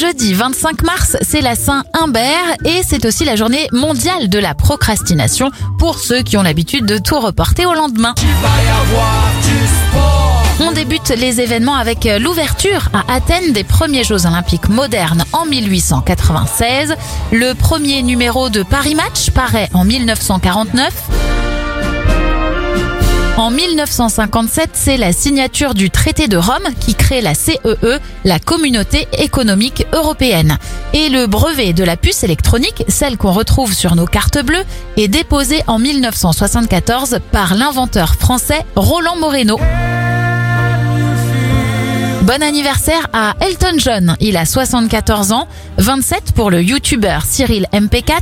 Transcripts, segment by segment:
Jeudi 25 mars, c'est la Saint-Humbert et c'est aussi la journée mondiale de la procrastination pour ceux qui ont l'habitude de tout reporter au lendemain. On débute les événements avec l'ouverture à Athènes des premiers Jeux olympiques modernes en 1896. Le premier numéro de Paris Match paraît en 1949. En 1957, c'est la signature du traité de Rome qui crée la CEE, e, la Communauté économique européenne. Et le brevet de la puce électronique, celle qu'on retrouve sur nos cartes bleues, est déposé en 1974 par l'inventeur français Roland Moreno. Bon anniversaire à Elton John, il a 74 ans, 27 pour le youtubeur Cyril MP4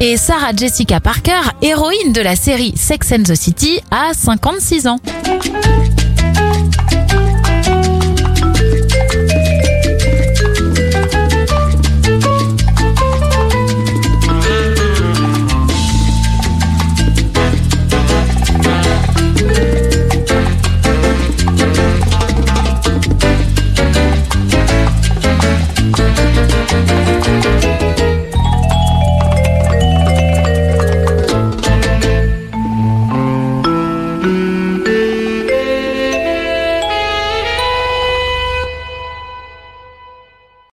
et Sarah Jessica Parker, héroïne de la série Sex and the City, a 56 ans.